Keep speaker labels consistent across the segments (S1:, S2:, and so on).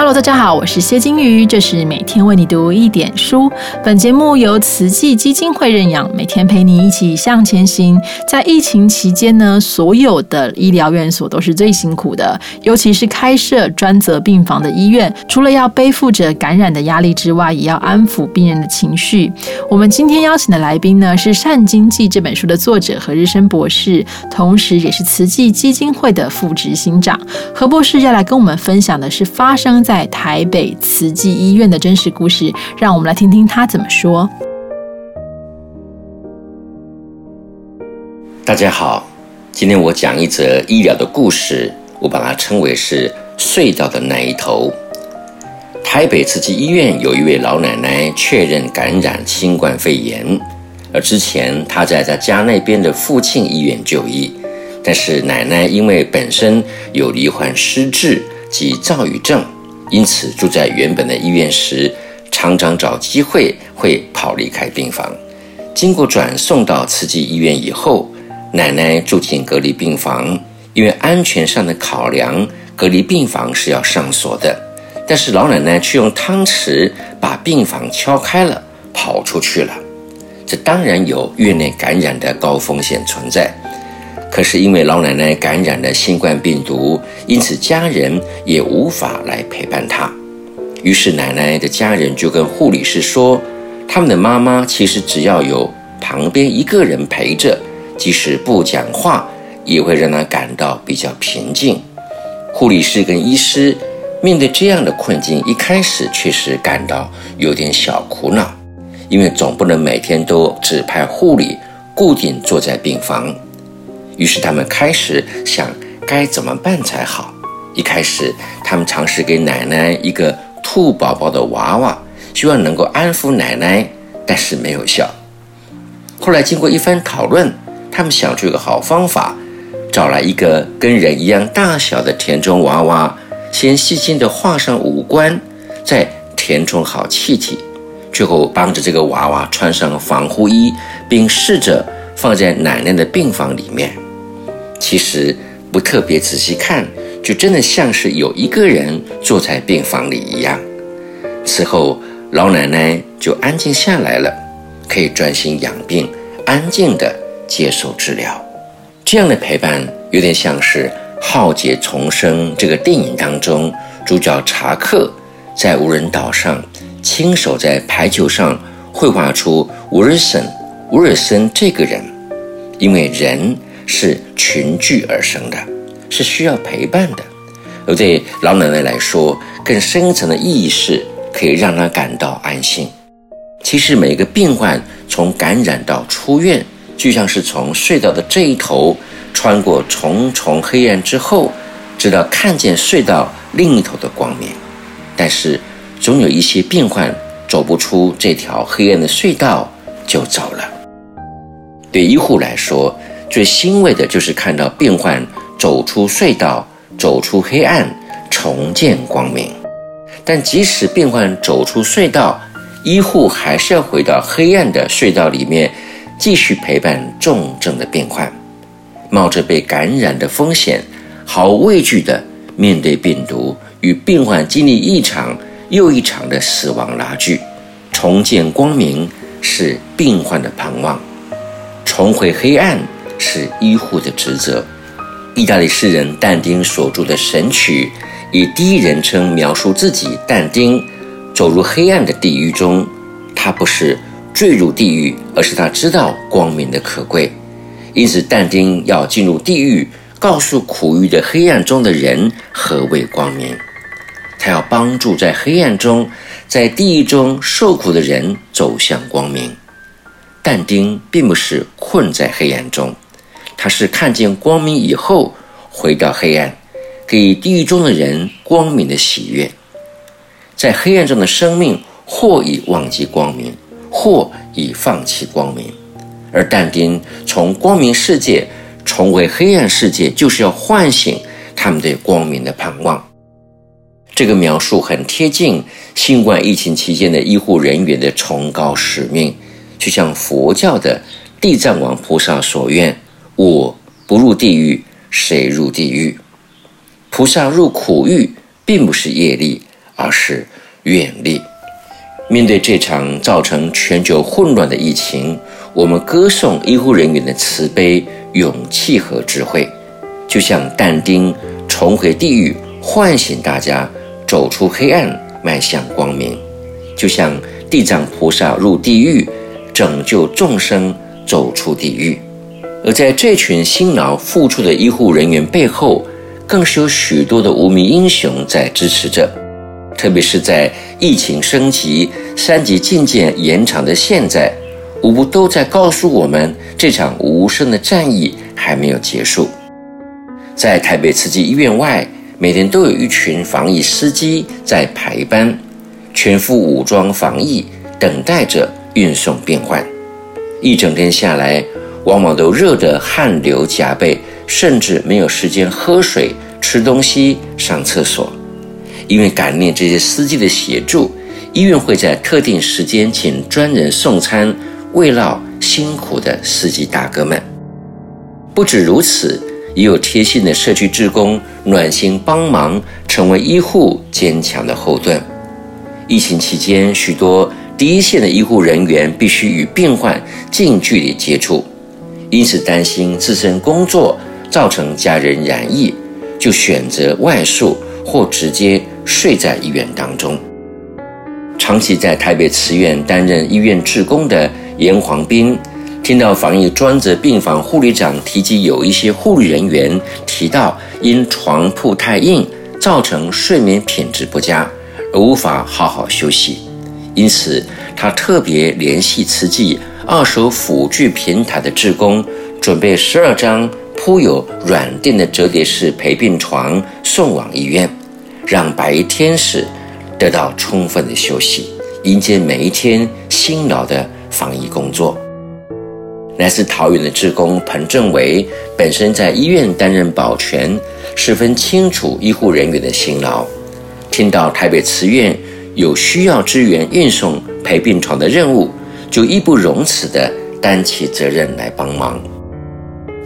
S1: Hello，大家好，我是谢金鱼，这是每天为你读一点书。本节目由慈济基金会认养，每天陪你一起向前行。在疫情期间呢，所有的医疗院所都是最辛苦的，尤其是开设专责病房的医院，除了要背负着感染的压力之外，也要安抚病人的情绪。我们今天邀请的来宾呢，是《善经济》这本书的作者何日升博士，同时也是慈济基金会的副执行长。何博士要来跟我们分享的是发生在台北慈济医院的真实故事，让我们来听听他怎么说。
S2: 大家好，今天我讲一则医疗的故事，我把它称为是隧道的那一头。台北慈济医院有一位老奶奶确认感染新冠肺炎，而之前她在她家那边的附近医院就医，但是奶奶因为本身有罹患失智及躁郁症。因此，住在原本的医院时，常常找机会会跑离开病房。经过转送到慈济医院以后，奶奶住进隔离病房。因为安全上的考量，隔离病房是要上锁的。但是老奶奶却用汤匙把病房敲开了，跑出去了。这当然有院内感染的高风险存在。可是因为老奶奶感染了新冠病毒，因此家人也无法来陪伴她。于是奶奶的家人就跟护理师说，他们的妈妈其实只要有旁边一个人陪着，即使不讲话，也会让她感到比较平静。护理师跟医师面对这样的困境，一开始确实感到有点小苦恼，因为总不能每天都指派护理固定坐在病房。于是他们开始想该怎么办才好。一开始，他们尝试给奶奶一个兔宝宝的娃娃，希望能够安抚奶奶，但是没有效。后来经过一番讨论，他们想出一个好方法，找来一个跟人一样大小的填充娃娃，先细心地画上五官，再填充好气体，最后帮着这个娃娃穿上防护衣，并试着放在奶奶的病房里面。其实不特别仔细看，就真的像是有一个人坐在病房里一样。此后，老奶奶就安静下来了，可以专心养病，安静地接受治疗。这样的陪伴，有点像是《浩劫重生》这个电影当中，主角查克在无人岛上，亲手在排球上绘画出伍伍尔森这个人，因为人。是群聚而生的，是需要陪伴的。而对老奶奶来说，更深层的意义是可以让她感到安心。其实，每个病患从感染到出院，就像是从隧道的这一头穿过重重黑暗之后，直到看见隧道另一头的光明。但是，总有一些病患走不出这条黑暗的隧道就走了。对医护来说，最欣慰的就是看到病患走出隧道，走出黑暗，重见光明。但即使病患走出隧道，医护还是要回到黑暗的隧道里面，继续陪伴重症的病患，冒着被感染的风险，毫无畏惧地面对病毒，与病患经历一场又一场的死亡拉锯。重见光明是病患的盼望，重回黑暗。是医护的职责。意大利诗人但丁所著的《神曲》，以第一人称描述自己但丁走入黑暗的地狱中。他不是坠入地狱，而是他知道光明的可贵。因此，但丁要进入地狱，告诉苦于的黑暗中的人何谓光明。他要帮助在黑暗中、在地狱中受苦的人走向光明。但丁并不是困在黑暗中。他是看见光明以后，回到黑暗，给地狱中的人光明的喜悦。在黑暗中的生命，或已忘记光明，或已放弃光明。而但丁从光明世界重回黑暗世界，就是要唤醒他们对光明的盼望。这个描述很贴近新冠疫情期间的医护人员的崇高使命，就像佛教的地藏王菩萨所愿。我不入地狱，谁入地狱？菩萨入苦狱，并不是业力，而是愿力。面对这场造成全球混乱的疫情，我们歌颂医护人员的慈悲、勇气和智慧，就像但丁重回地狱，唤醒大家走出黑暗，迈向光明；就像地藏菩萨入地狱，拯救众生走出地狱。而在这群辛劳付出的医护人员背后，更是有许多的无名英雄在支持着。特别是在疫情升级、三级境界延长的现在，无不都在告诉我们，这场无声的战役还没有结束。在台北慈济医院外，每天都有一群防疫司机在排班，全副武装防疫，等待着运送病患。一整天下来，往往都热得汗流浃背，甚至没有时间喝水、吃东西、上厕所。因为感念这些司机的协助，医院会在特定时间请专人送餐，慰劳辛苦的司机大哥们。不止如此，也有贴心的社区职工暖心帮忙，成为医护坚强的后盾。疫情期间，许多第一线的医护人员必须与病患近距离接触，因此担心自身工作造成家人染疫，就选择外宿或直接。睡在医院当中，长期在台北慈院担任医院职工的严黄斌，听到防疫专责病房护理长提及有一些护理人员提到因床铺太硬，造成睡眠品质不佳，而无法好好休息，因此他特别联系慈济二手辅具平台的志工，准备十二张铺有软垫的折叠式陪病床送往医院。让白衣天使得到充分的休息，迎接每一天辛劳的防疫工作。来自桃园的志工彭正伟，本身在医院担任保全，十分清楚医护人员的辛劳。听到台北慈院有需要支援运送陪病床的任务，就义不容辞地担起责任来帮忙。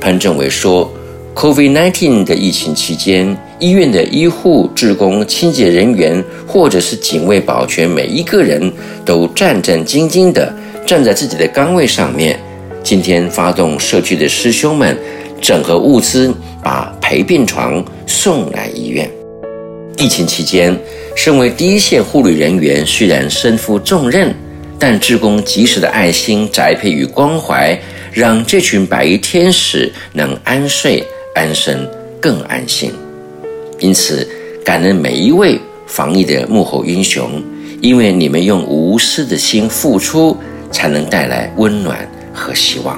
S2: 彭正伟说。COVID-19 的疫情期间，医院的医护、职工、清洁人员，或者是警卫、保全，每一个人都战战兢兢地站在自己的岗位上面。今天发动社区的师兄们整合物资，把陪病床送来医院。疫情期间，身为第一线护理人员，虽然身负重任，但职工及时的爱心、栽培与关怀，让这群白衣天使能安睡。安身更安心，因此感恩每一位防疫的幕后英雄，因为你们用无私的心付出，才能带来温暖和希望。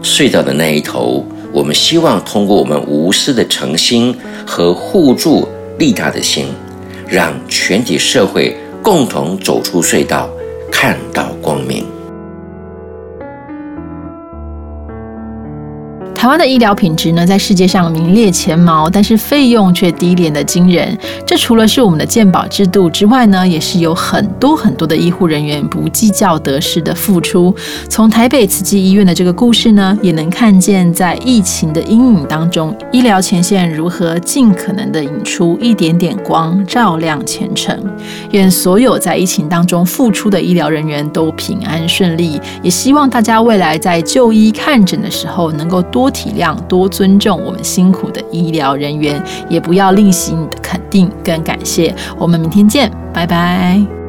S2: 隧道的那一头，我们希望通过我们无私的诚心和互助利他的心，让全体社会共同走出隧道，看到光明。
S1: 台湾的医疗品质呢，在世界上名列前茅，但是费用却低廉的惊人。这除了是我们的健保制度之外呢，也是有很多很多的医护人员不计较得失的付出。从台北慈济医院的这个故事呢，也能看见在疫情的阴影当中，医疗前线如何尽可能的引出一点点光，照亮前程。愿所有在疫情当中付出的医疗人员都平安顺利，也希望大家未来在就医看诊的时候，能够多。体谅，多尊重我们辛苦的医疗人员，也不要吝惜你的肯定跟感谢。我们明天见，拜拜。